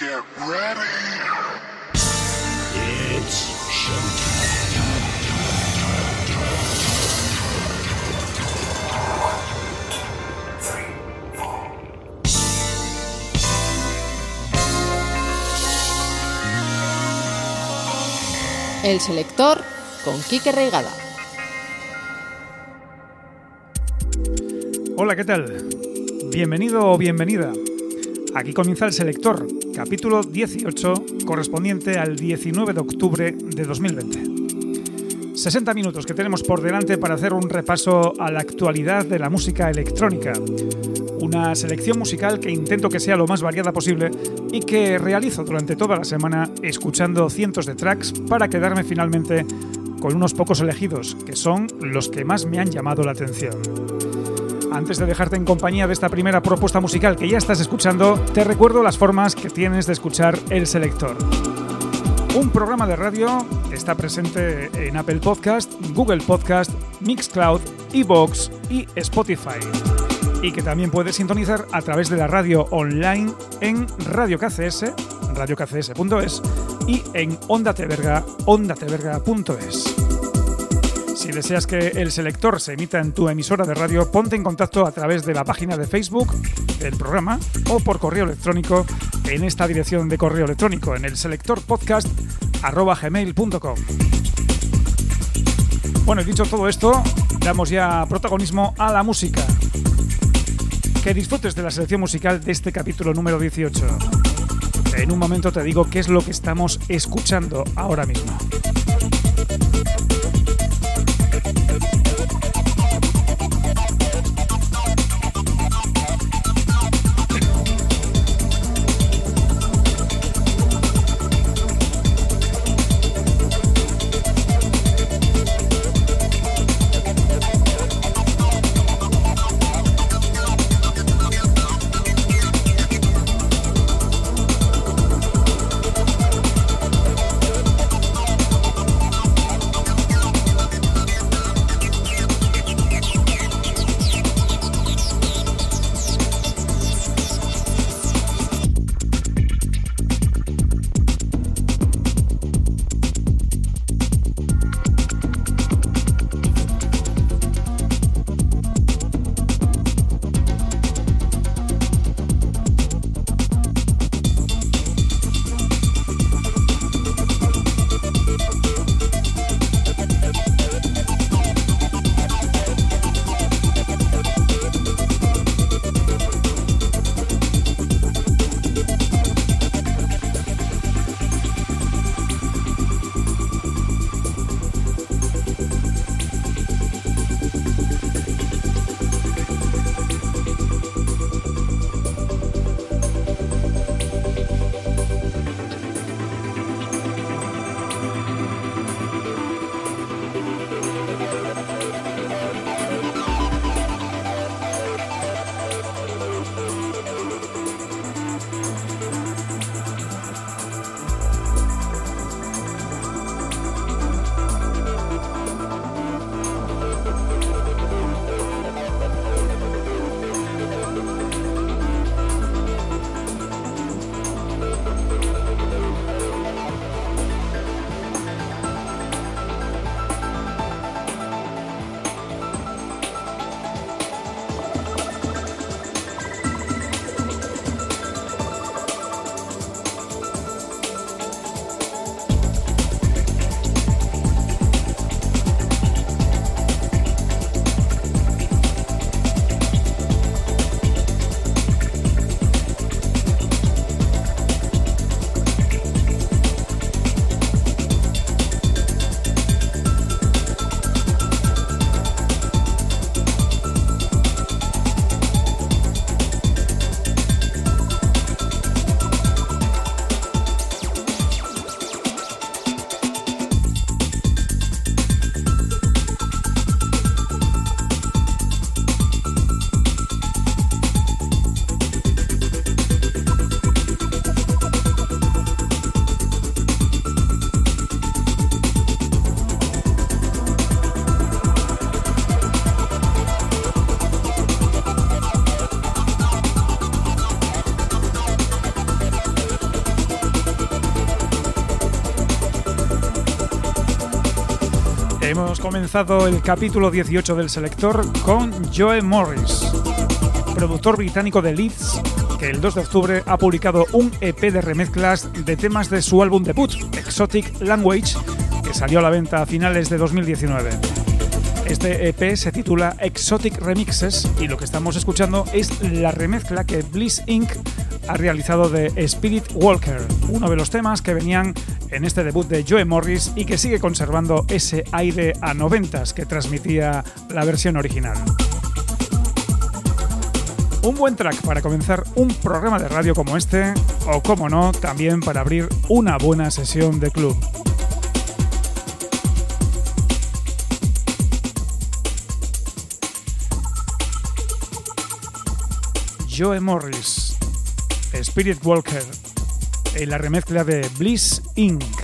Get ready. It's El selector con Quique Reigada. Hola, ¿qué tal? Bienvenido o bienvenida. Aquí comienza el selector, capítulo 18, correspondiente al 19 de octubre de 2020. 60 minutos que tenemos por delante para hacer un repaso a la actualidad de la música electrónica. Una selección musical que intento que sea lo más variada posible y que realizo durante toda la semana escuchando cientos de tracks para quedarme finalmente con unos pocos elegidos, que son los que más me han llamado la atención. Antes de dejarte en compañía de esta primera propuesta musical que ya estás escuchando, te recuerdo las formas que tienes de escuchar El Selector. Un programa de radio está presente en Apple Podcast, Google Podcast, Mixcloud, Evox y Spotify. Y que también puedes sintonizar a través de la radio online en Radio KCS, radiokcs.es y en Onda Teverga, ondateverga.es. Si deseas que el selector se emita en tu emisora de radio, ponte en contacto a través de la página de Facebook del programa o por correo electrónico en esta dirección de correo electrónico en el selectorpodcast.gmail.com. Bueno, y dicho todo esto, damos ya protagonismo a la música. Que disfrutes de la selección musical de este capítulo número 18. En un momento te digo qué es lo que estamos escuchando ahora mismo. Comenzado el capítulo 18 del selector con Joe Morris, productor británico de Leeds, que el 2 de octubre ha publicado un EP de remezclas de temas de su álbum debut, Exotic Language, que salió a la venta a finales de 2019. Este EP se titula Exotic Remixes y lo que estamos escuchando es la remezcla que Bliss Inc. ha realizado de Spirit Walker, uno de los temas que venían en este debut de Joe Morris y que sigue conservando ese aire a noventas que transmitía la versión original. Un buen track para comenzar un programa de radio como este, o como no, también para abrir una buena sesión de club. Joe Morris, Spirit Walker, en la remezcla de Bliss Inc.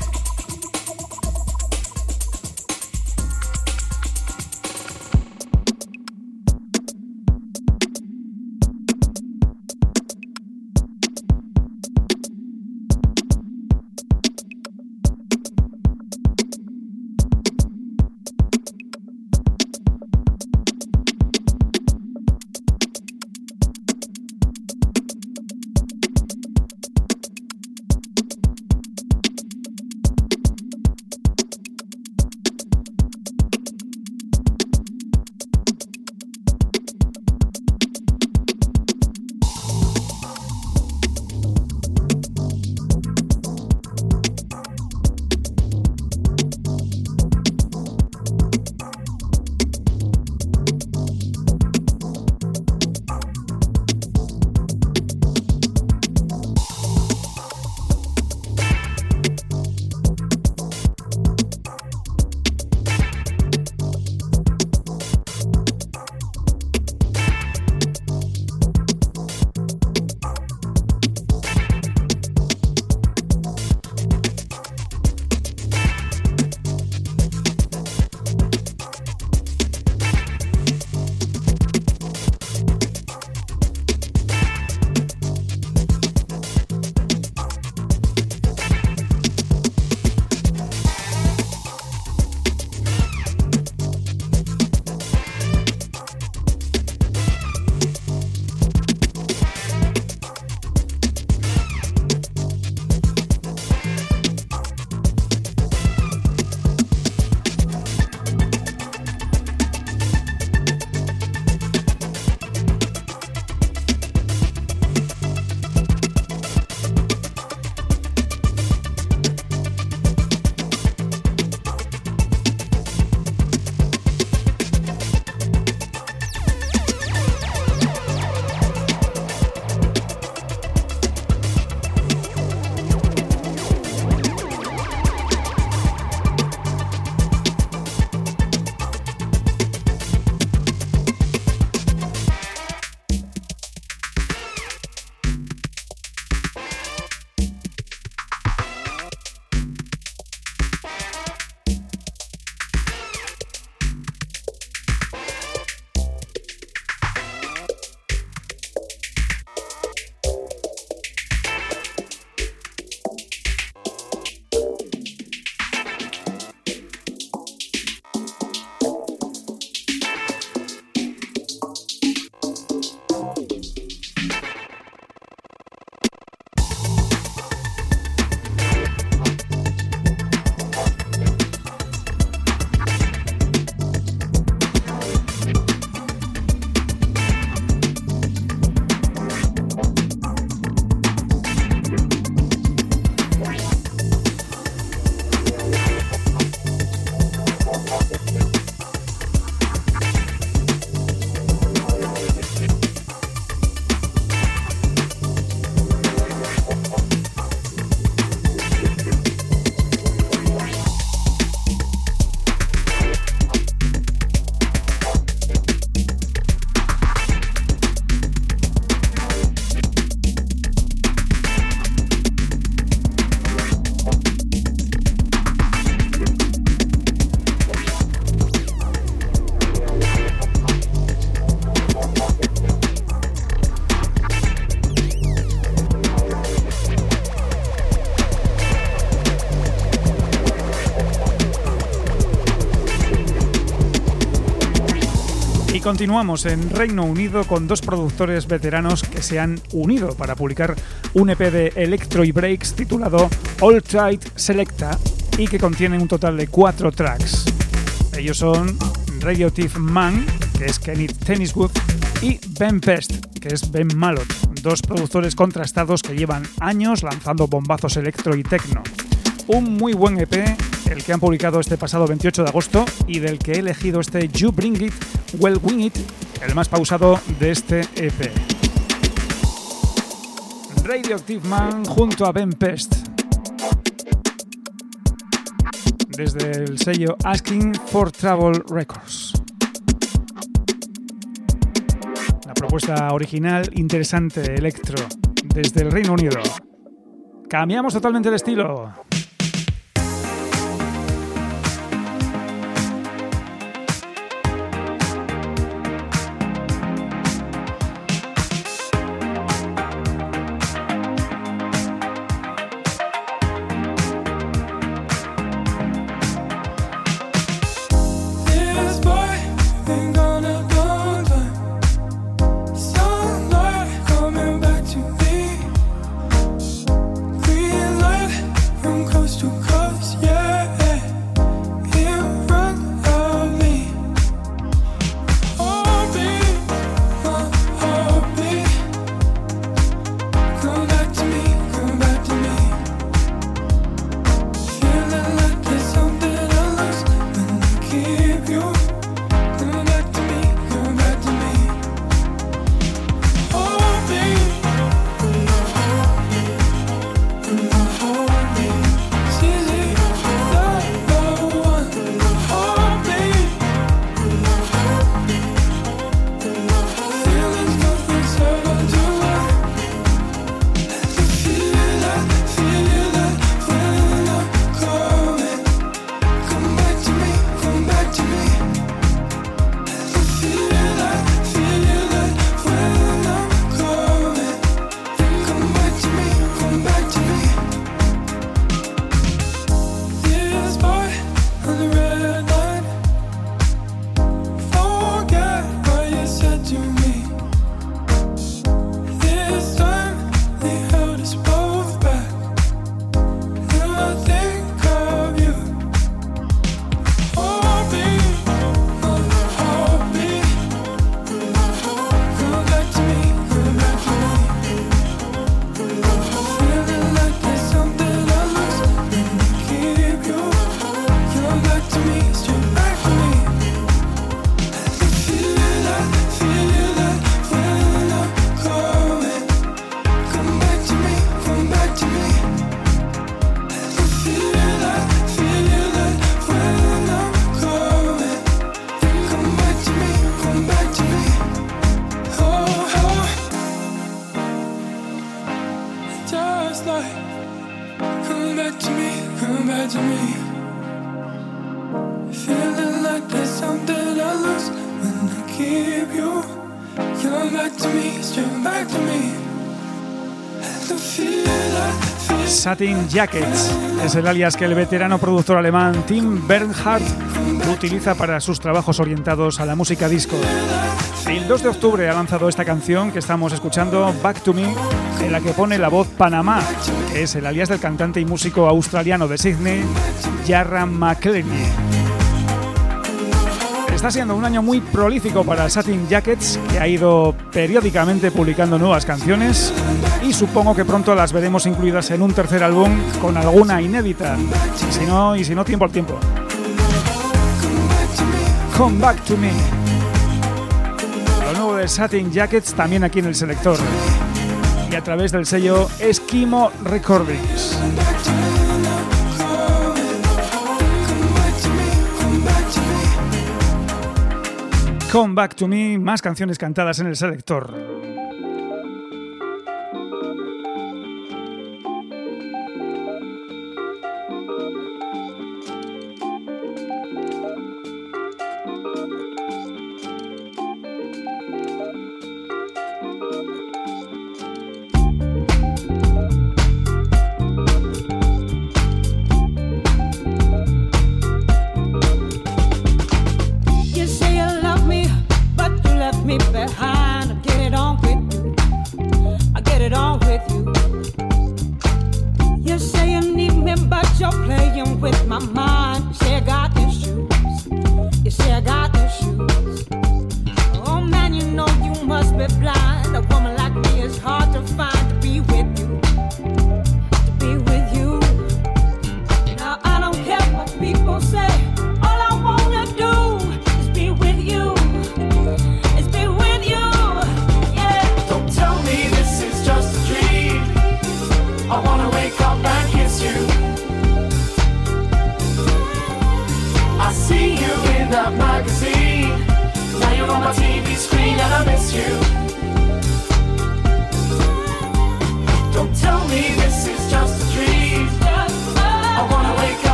continuamos en Reino Unido con dos productores veteranos que se han unido para publicar un EP de Electro y Breaks titulado All Tight Selecta y que contiene un total de cuatro tracks. Ellos son Radioactive Man, que es Kenneth Tenniswood, y Ben Pest, que es Ben Malot, dos productores contrastados que llevan años lanzando bombazos electro y techno. Un muy buen EP, el que han publicado este pasado 28 de agosto y del que he elegido este You Bring It, Well Wing el más pausado de este EP. Radioactive Man junto a Ben Pest. Desde el sello Asking for Travel Records. La propuesta original, interesante, electro, desde el Reino Unido. Cambiamos totalmente de estilo. Satin Jackets. Es el alias que el veterano productor alemán Tim Bernhardt utiliza para sus trabajos orientados a la música disco. El 2 de octubre ha lanzado esta canción que estamos escuchando, Back to Me, en la que pone la voz Panamá, que es el alias del cantante y músico australiano de Sydney, Jarra McLean. Está siendo un año muy prolífico para Satin Jackets, que ha ido periódicamente publicando nuevas canciones y supongo que pronto las veremos incluidas en un tercer álbum con alguna inédita, si no, y si no, tiempo al tiempo. Come Back to Me. Lo nuevo de Satin Jackets también aquí en el selector y a través del sello Esquimo Recordings. Come Back to Me, más canciones cantadas en el selector.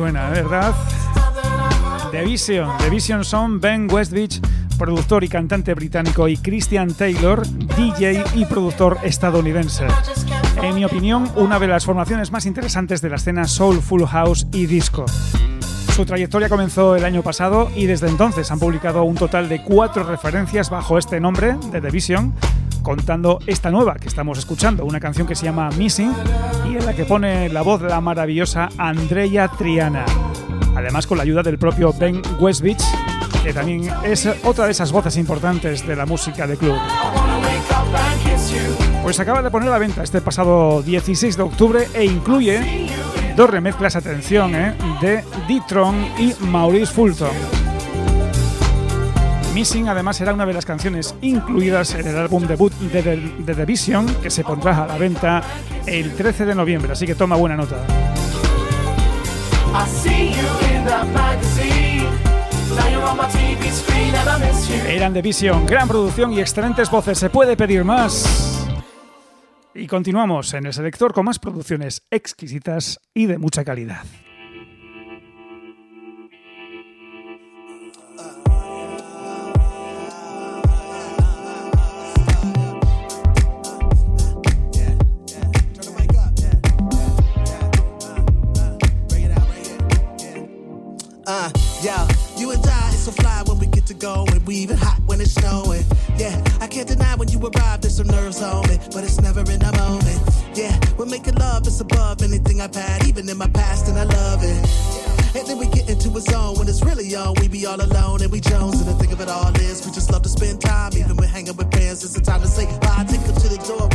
Suena, ¿verdad? The Vision. The Vision son Ben Westbeach, productor y cantante británico, y Christian Taylor, DJ y productor estadounidense. En mi opinión, una de las formaciones más interesantes de la escena soul, full house y disco. Su trayectoria comenzó el año pasado y desde entonces han publicado un total de cuatro referencias bajo este nombre The Vision, contando esta nueva que estamos escuchando, una canción que se llama Missing y en la que pone la voz de la maravillosa Andrea Triana. Además con la ayuda del propio Ben Westbeach, que también es otra de esas voces importantes de la música de club. Pues acaba de poner a la venta este pasado 16 de octubre e incluye dos remezclas, atención, ¿eh? de D-Tron y Maurice Fulton. Missing además será una de las canciones incluidas en el álbum debut de, The Vision que se pondrá a la venta el 13 de noviembre, así que toma buena nota. Eran The Vision, gran producción y excelentes voces, se puede pedir más. Y continuamos en el selector con más producciones exquisitas y de mucha calidad. Uh, go and I is so fly when we get to going. We even hot when it's snowing. Yeah, I can't deny when you arrive, there's some nerves on me, but it's never in a moment. Yeah, we're making love, it's above anything I've had, even in my past, and I love it. And then we get into a zone when it's really on. We be all alone and we Jones. And the thing of it all is, we just love to spend time. Even when hanging with friends, it's the time to say bye. Take them to the door,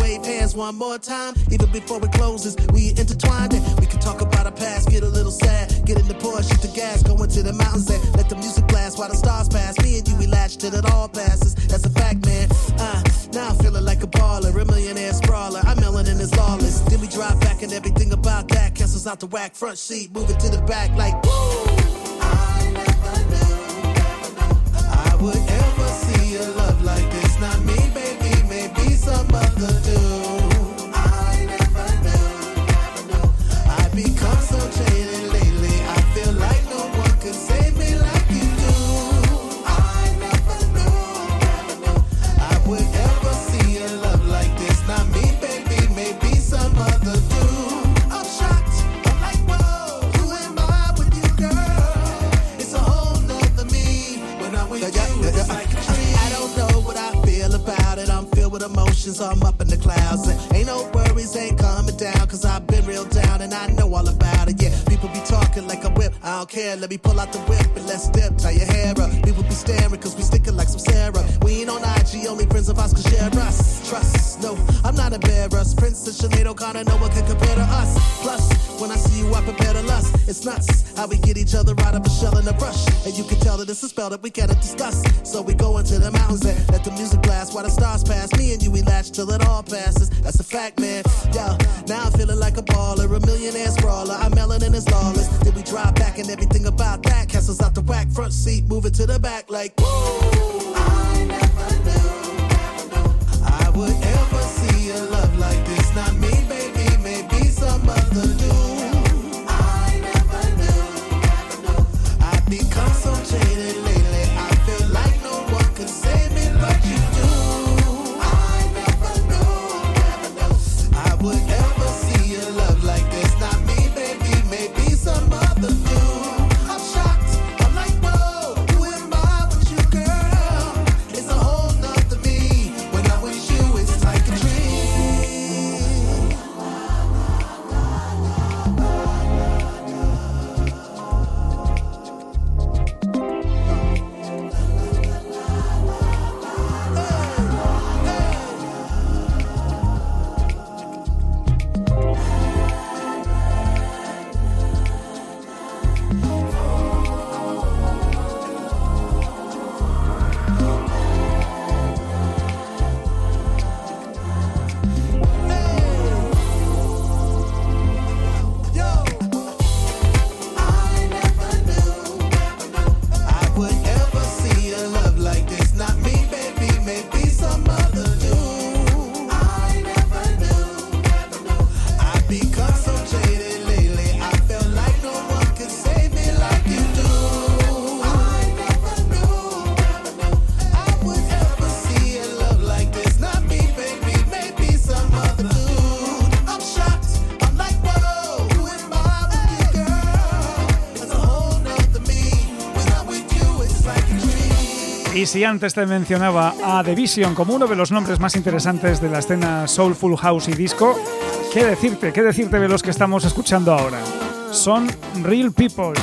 one more time, even before it closes. We intertwined it. we can talk about our past, get a little sad, get in the Porsche, shoot the gas, go into the mountains and let the music blast while the stars pass. Me and you, we latch till it all passes. That's a fact, man. Uh, now I'm feeling like a baller, a millionaire sprawler. I'm melanin is lawless. Then we drive back and everything about that cancels out the whack. Front seat, moving to the back like woo. I never knew, never knew I would ever see a love like this. Not me, baby, maybe some other. Let me pull out the whip and let's dip. Tie your hair up. People be staring cause we sticking like some Sarah. We ain't on IG, only friends of us can share us. Trust, no, I'm not a embarrassed. Princess Sinead O'Connor, no one can compare to us. Plus, when I see you, I prepare to lust. It's nuts how we get each other out of a shell in a brush. And you can tell that it's a spell that we cannot discuss. So we go into the mountains and let the music blast while the stars pass. Me and you, we latch till it all passes. That's a fact, man. Whack, front seat, moving to the back Si antes te mencionaba a The Vision como uno de los nombres más interesantes de la escena soulful house y disco, ¿qué decirte? ¿Qué decirte de los que estamos escuchando ahora? Son Real People,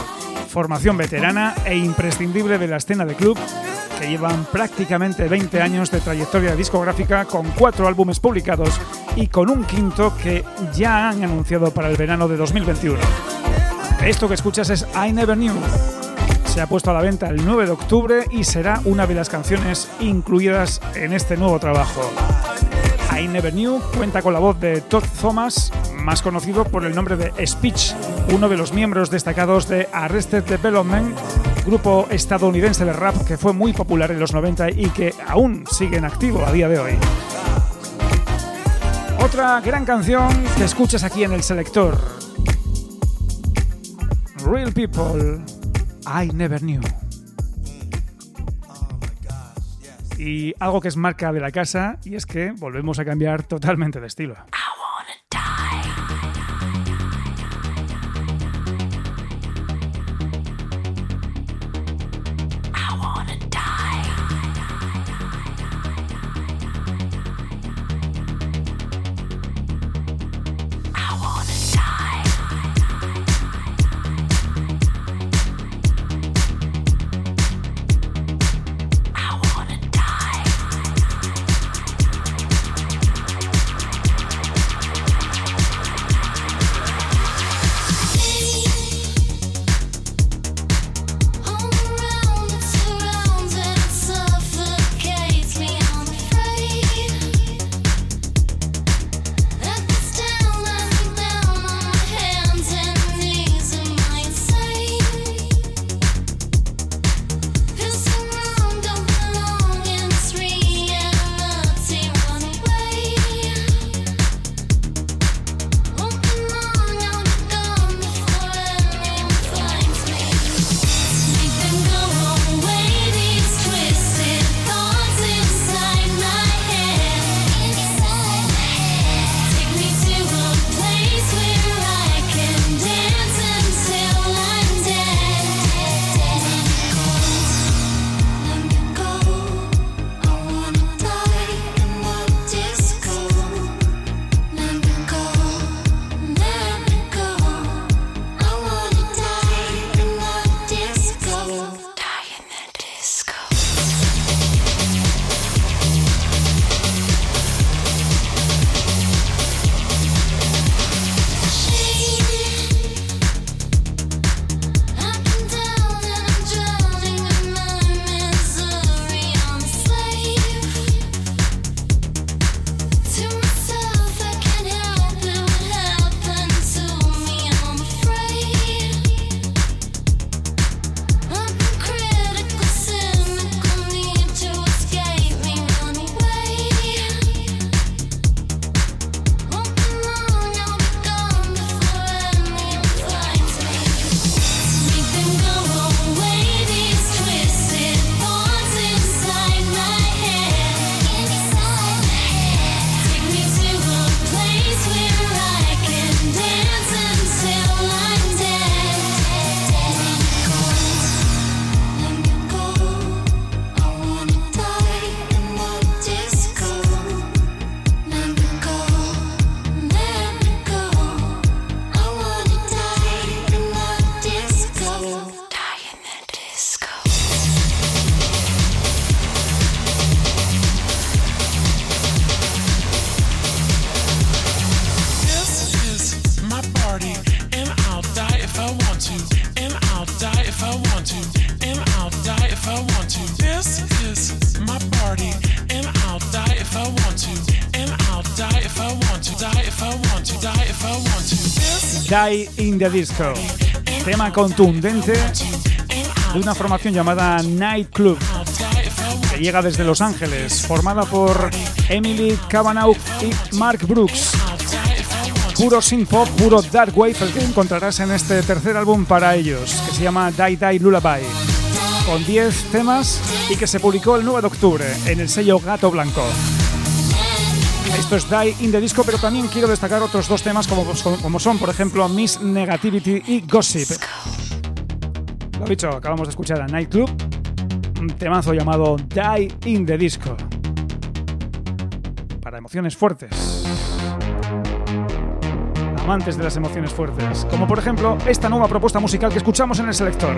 formación veterana e imprescindible de la escena de club que llevan prácticamente 20 años de trayectoria discográfica con cuatro álbumes publicados y con un quinto que ya han anunciado para el verano de 2021. Esto que escuchas es I Never Knew. Se ha puesto a la venta el 9 de octubre y será una de las canciones incluidas en este nuevo trabajo. I Never Knew cuenta con la voz de Todd Thomas, más conocido por el nombre de Speech, uno de los miembros destacados de Arrested Development, grupo estadounidense de rap que fue muy popular en los 90 y que aún sigue en activo a día de hoy. Otra gran canción que escuchas aquí en el selector. Real People, I Never Knew. Y algo que es marca de la casa, y es que volvemos a cambiar totalmente de estilo. Disco, tema contundente de una formación llamada Night Club, que llega desde Los Ángeles, formada por Emily Cavanaugh y Mark Brooks. Puro synth pop, puro dark wave, el que encontrarás en este tercer álbum para ellos, que se llama Die Die Lullaby, con 10 temas y que se publicó el 9 de octubre en el sello Gato Blanco. Esto es Die in the Disco, pero también quiero destacar otros dos temas como, como son, por ejemplo, Miss Negativity y Gossip. Lo dicho, acabamos de escuchar a Nightclub, un temazo llamado Die in the Disco. Para emociones fuertes. Amantes de las emociones fuertes. Como por ejemplo esta nueva propuesta musical que escuchamos en el selector.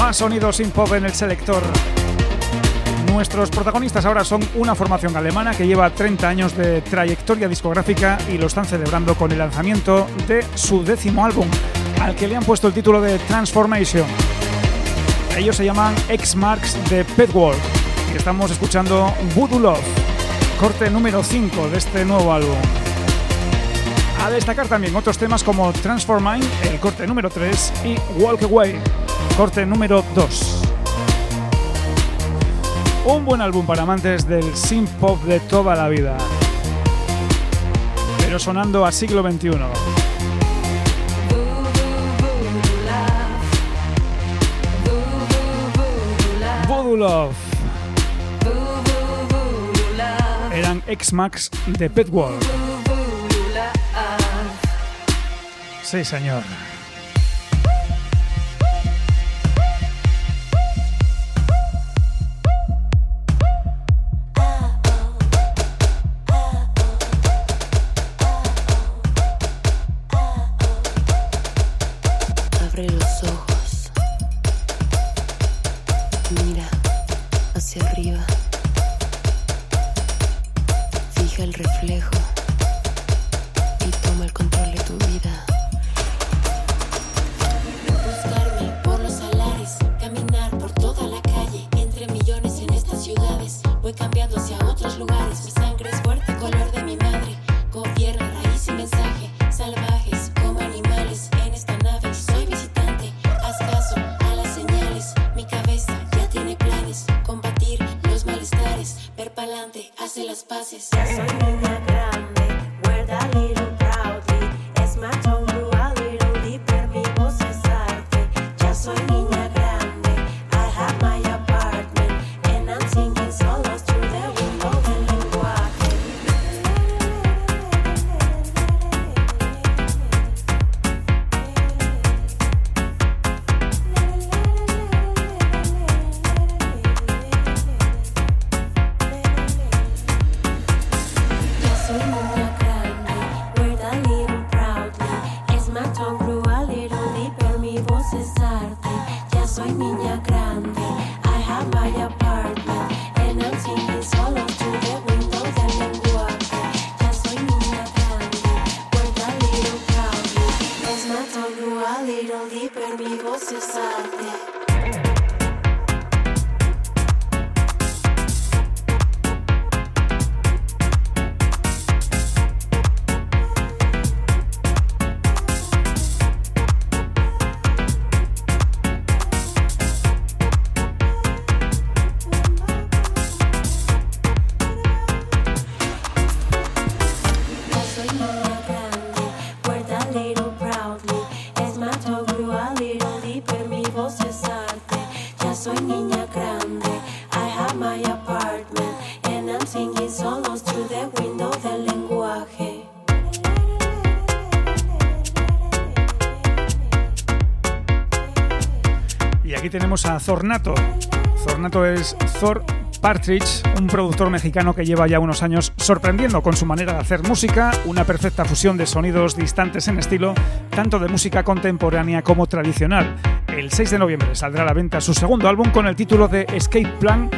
Más sonidos sin pop en el selector. Nuestros protagonistas ahora son una formación alemana que lleva 30 años de trayectoria discográfica y lo están celebrando con el lanzamiento de su décimo álbum, al que le han puesto el título de Transformation. Ellos se llaman X Marks de Petworld y estamos escuchando Voodoo Love, corte número 5 de este nuevo álbum. A destacar también otros temas como Transforming, el corte número 3, y Walk Away, corte número 2. Un buen álbum para amantes del synth pop de toda la vida, pero sonando a siglo XXI. Voodoo Love. eran X-Max de Petworld. Sí, señor. Tenemos Zornato. Zornato es Thor Partridge, un productor mexicano que lleva ya unos años sorprendiendo con su manera de hacer música, una perfecta fusión de sonidos distantes en estilo, tanto de música contemporánea como tradicional. El 6 de noviembre saldrá a la venta su segundo álbum con el título de Escape Plan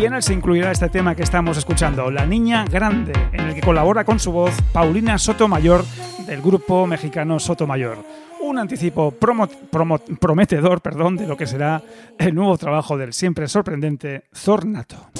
y en él se incluirá este tema que estamos escuchando, La Niña Grande, en el que colabora con su voz Paulina Sotomayor del grupo mexicano Sotomayor un anticipo prometedor perdón, de lo que será el nuevo trabajo del siempre sorprendente Zornato.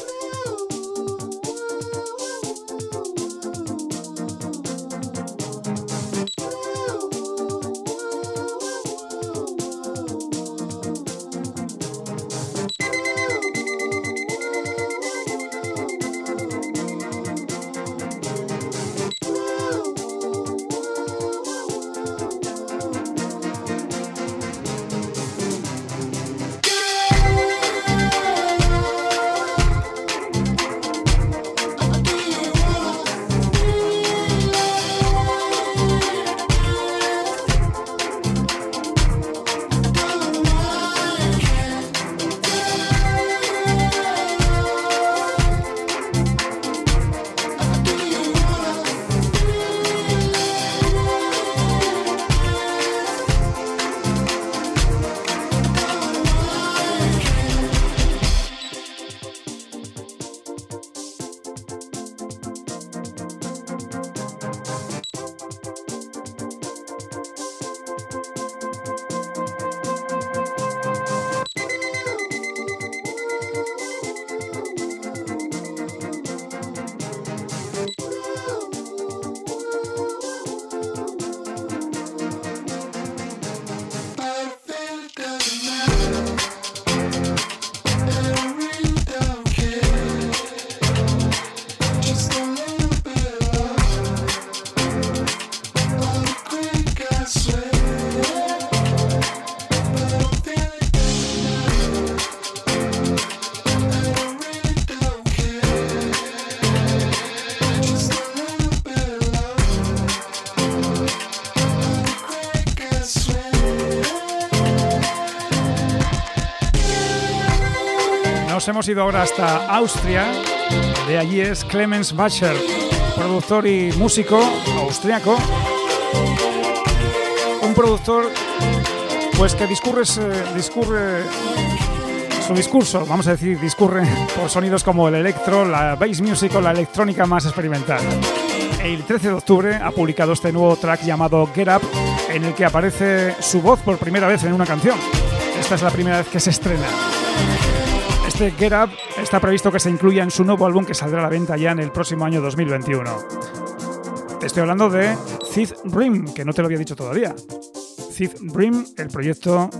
Hemos ido ahora hasta Austria. De allí es Clemens Bacher, productor y músico austriaco. Un productor pues que discurre, discurre su discurso, vamos a decir, discurre por sonidos como el electro, la bass music o la electrónica más experimental. El 13 de octubre ha publicado este nuevo track llamado Get Up, en el que aparece su voz por primera vez en una canción. Esta es la primera vez que se estrena. Este Get Up está previsto que se incluya en su nuevo álbum que saldrá a la venta ya en el próximo año 2021. Te estoy hablando de Cid Brim, que no te lo había dicho todavía. Cid Brim, el proyecto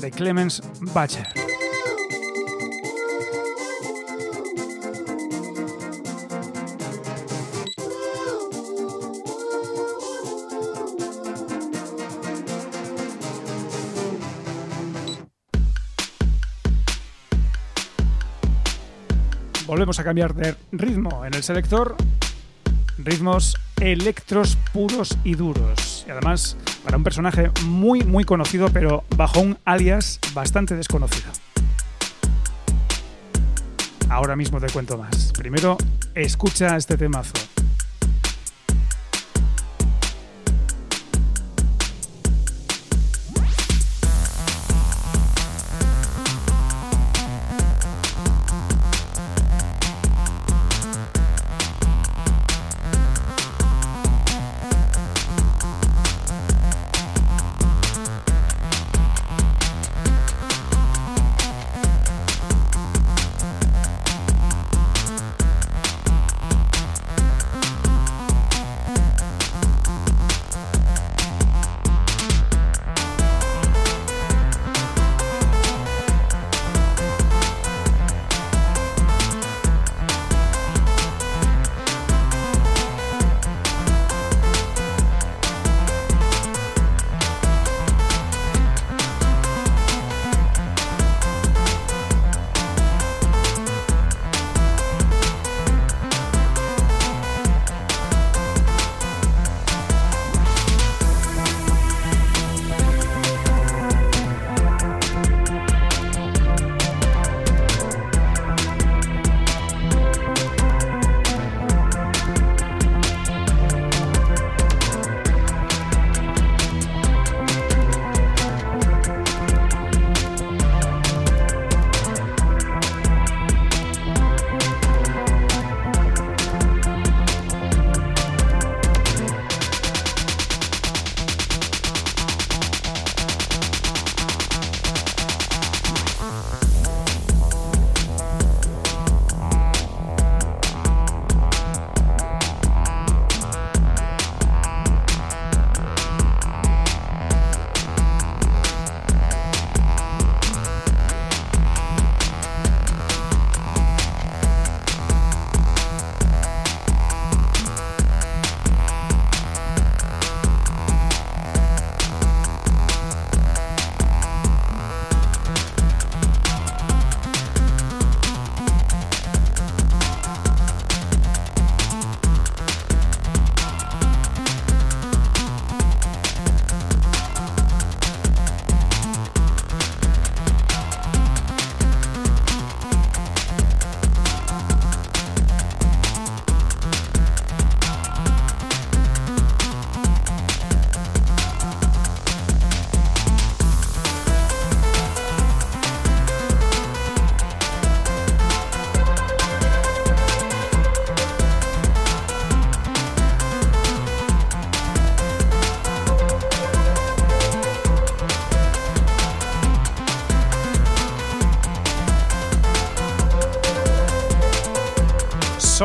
de Clemens Bacher. Volvemos a cambiar de ritmo en el selector. Ritmos electros puros y duros. Y además para un personaje muy muy conocido pero bajo un alias bastante desconocido. Ahora mismo te cuento más. Primero, escucha este temazo.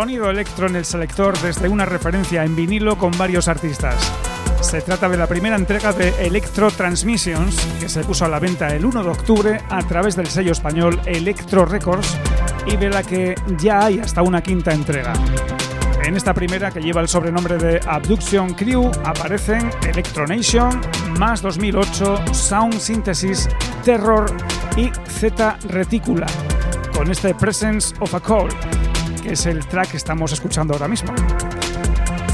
Sonido electro en el selector desde una referencia en vinilo con varios artistas. Se trata de la primera entrega de Electro Transmissions, que se puso a la venta el 1 de octubre a través del sello español Electro Records y de la que ya hay hasta una quinta entrega. En esta primera, que lleva el sobrenombre de Abduction Crew, aparecen Electronation, Más 2008, Sound Synthesis, Terror y Z Reticula, con este Presence of a Cold que es el track que estamos escuchando ahora mismo.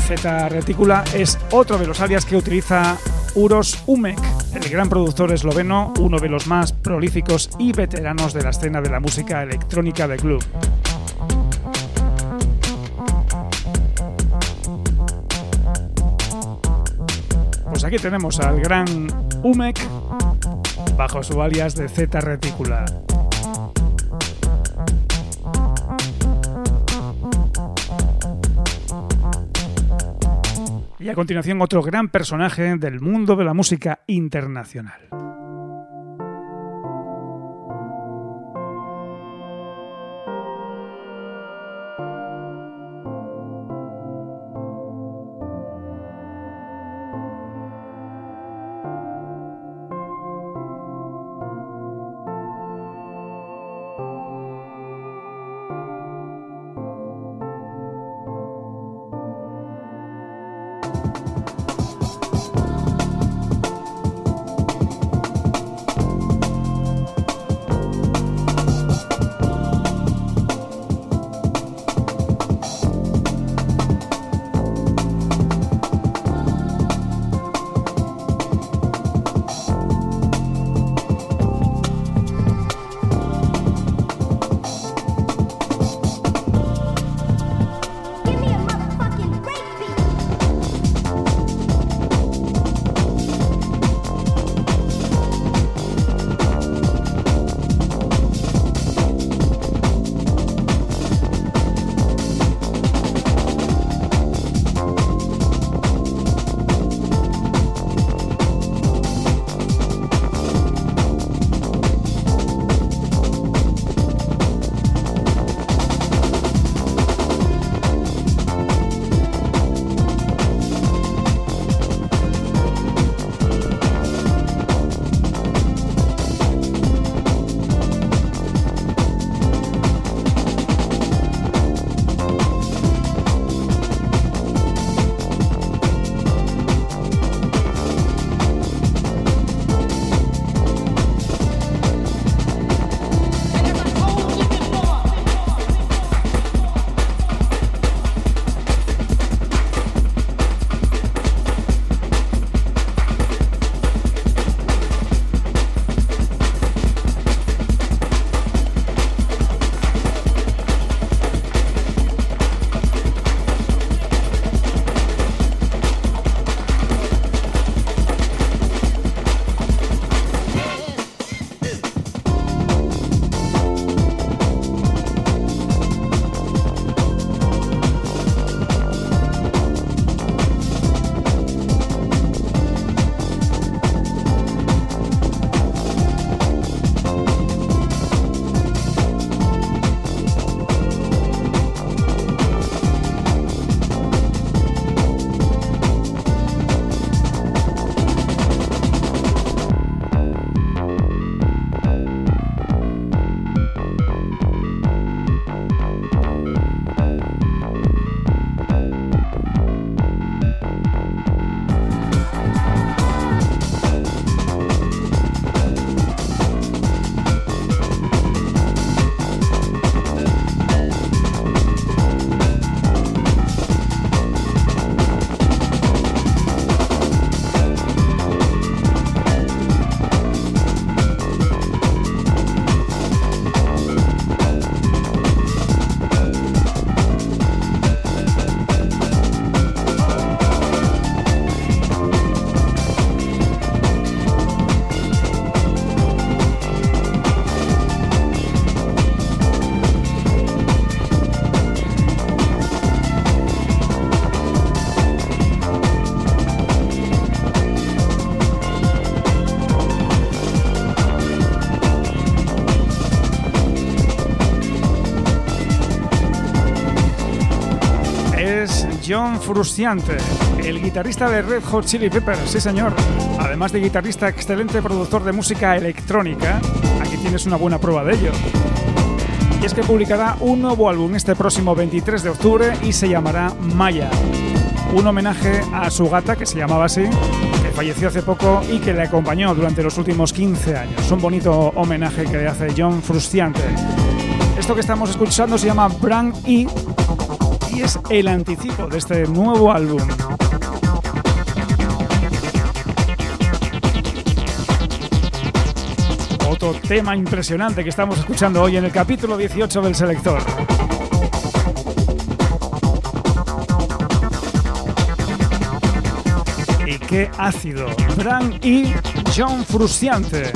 Z Reticula es otro de los alias que utiliza Uros Umek el gran productor esloveno, uno de los más prolíficos y veteranos de la escena de la música electrónica de club. Pues aquí tenemos al gran Umek bajo su alias de Z Reticula. Y a continuación otro gran personaje del mundo de la música internacional. John Frusciante, el guitarrista de Red Hot Chili Peppers, sí señor. Además de guitarrista, excelente productor de música electrónica. Aquí tienes una buena prueba de ello. Y es que publicará un nuevo álbum este próximo 23 de octubre y se llamará Maya. Un homenaje a su gata, que se llamaba así, que falleció hace poco y que le acompañó durante los últimos 15 años. Un bonito homenaje que le hace John Frusciante. Esto que estamos escuchando se llama Brand E y es el anticipo de este nuevo álbum. otro tema impresionante que estamos escuchando hoy en el capítulo 18 del selector. Y qué ácido, Bran y John Frusciante.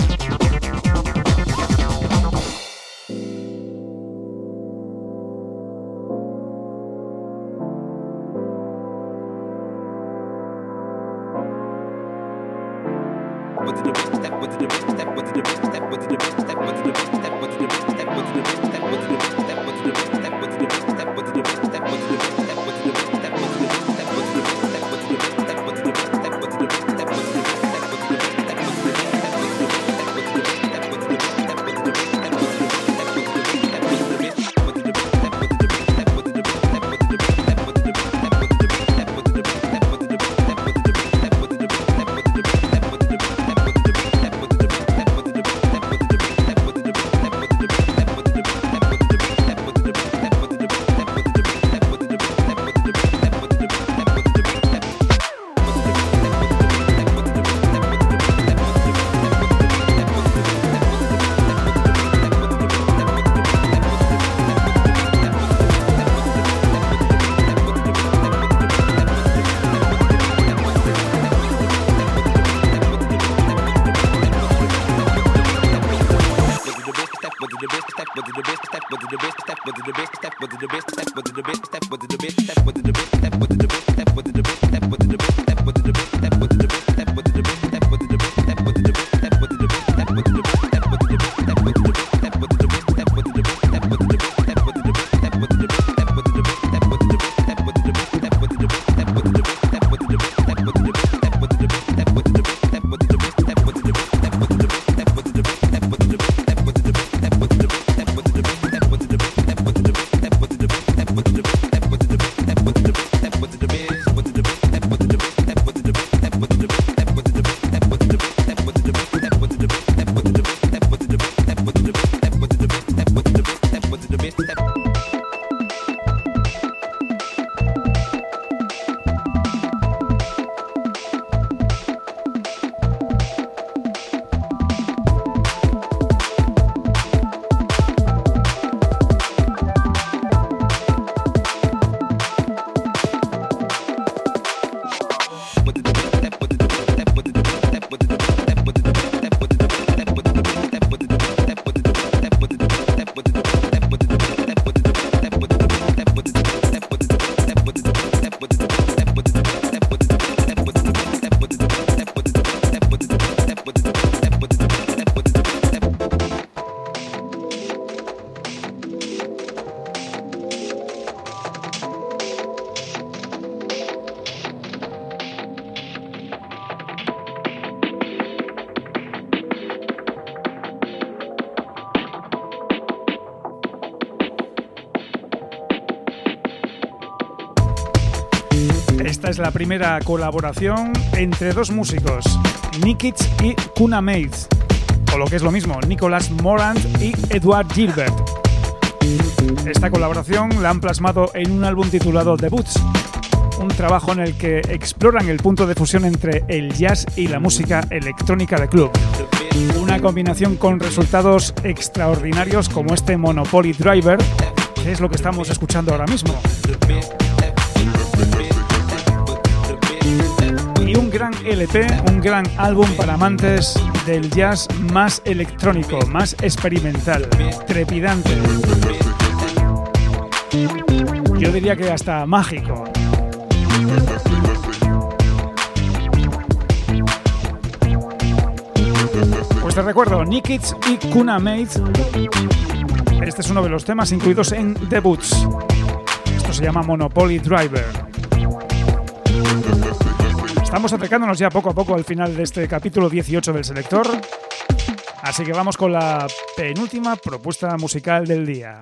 La primera colaboración entre dos músicos, Nikits y Kuna Mates, o lo que es lo mismo, Nicolas Morant y Edward Gilbert. Esta colaboración la han plasmado en un álbum titulado Debuts, un trabajo en el que exploran el punto de fusión entre el jazz y la música electrónica de club. Una combinación con resultados extraordinarios como este Monopoly Driver, que es lo que estamos escuchando ahora mismo. Gran LP, un gran álbum para amantes del jazz más electrónico, más experimental, trepidante. Yo diría que hasta mágico. Pues te recuerdo, Nikits y Kuna Mates. Este es uno de los temas incluidos en Debuts. Esto se llama Monopoly Driver. Estamos acercándonos ya poco a poco al final de este capítulo 18 del selector. Así que vamos con la penúltima propuesta musical del día.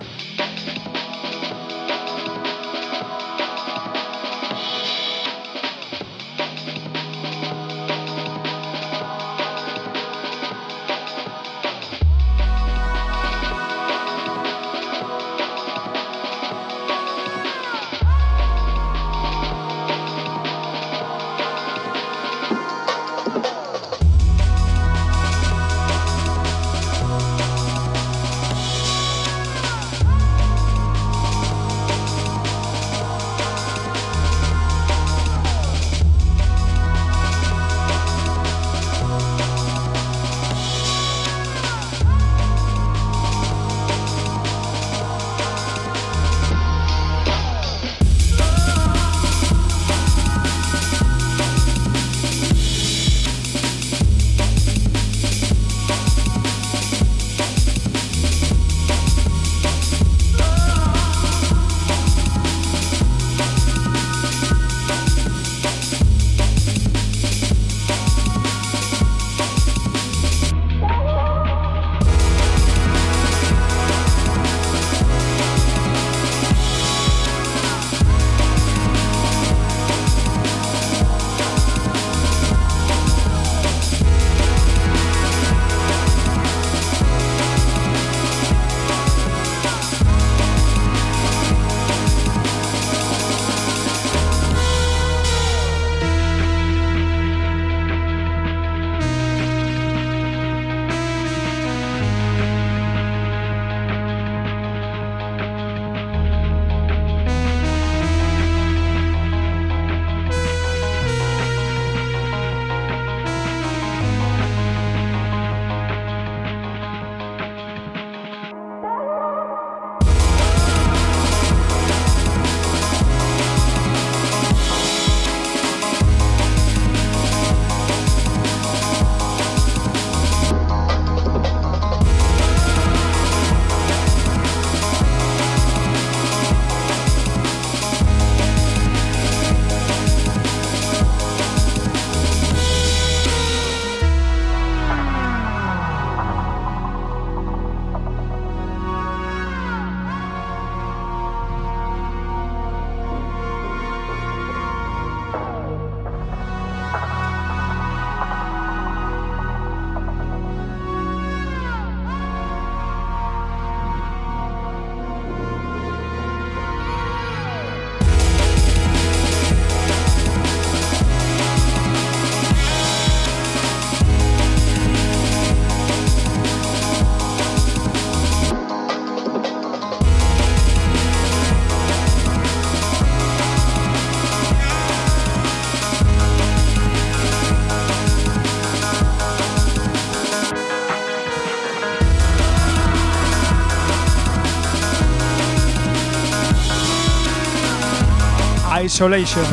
Isolation.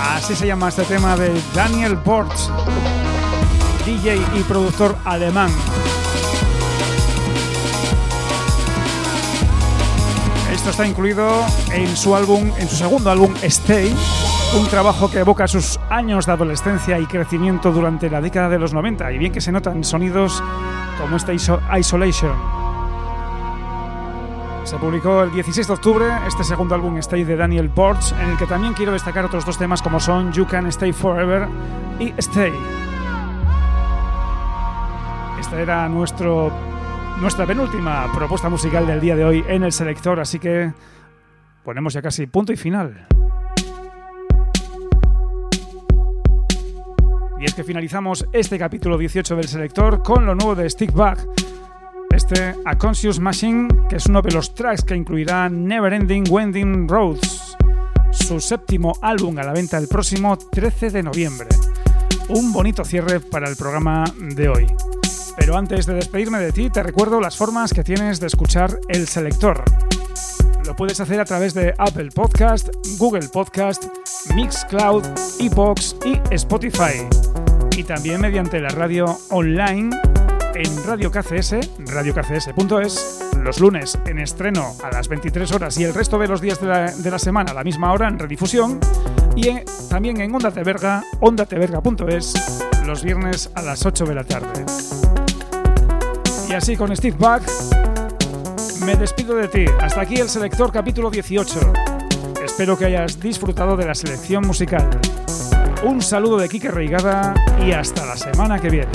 Así se llama este tema de Daniel Bortz, DJ y productor alemán. Esto está incluido en su álbum, en su segundo álbum Stay, un trabajo que evoca sus años de adolescencia y crecimiento durante la década de los 90, y bien que se notan sonidos como este Isolation. Se publicó el 16 de octubre este segundo álbum Stay de Daniel Borch, en el que también quiero destacar otros dos temas como son You Can Stay Forever y Stay. Esta era nuestro, nuestra penúltima propuesta musical del día de hoy en el selector, así que ponemos ya casi punto y final. Y es que finalizamos este capítulo 18 del selector con lo nuevo de Stickback. Este A Conscious Machine, que es uno de los tracks que incluirá Never Ending Wending Roads, su séptimo álbum a la venta el próximo 13 de noviembre. Un bonito cierre para el programa de hoy. Pero antes de despedirme de ti, te recuerdo las formas que tienes de escuchar el selector. Lo puedes hacer a través de Apple Podcast, Google Podcast, Mixcloud, Epox y Spotify. Y también mediante la radio online en Radio KCS, radiokcs.es, los lunes en estreno a las 23 horas y el resto de los días de la, semana a la misma hora en redifusión. Y también en Onda Teverga, ondateverga.es, los viernes a las 8 de la tarde. Y así con Steve Back me despido de ti. Hasta aquí el selector capítulo 18. Espero que hayas disfrutado de la selección musical. Un saludo de Kike Reigada y hasta la semana que viene.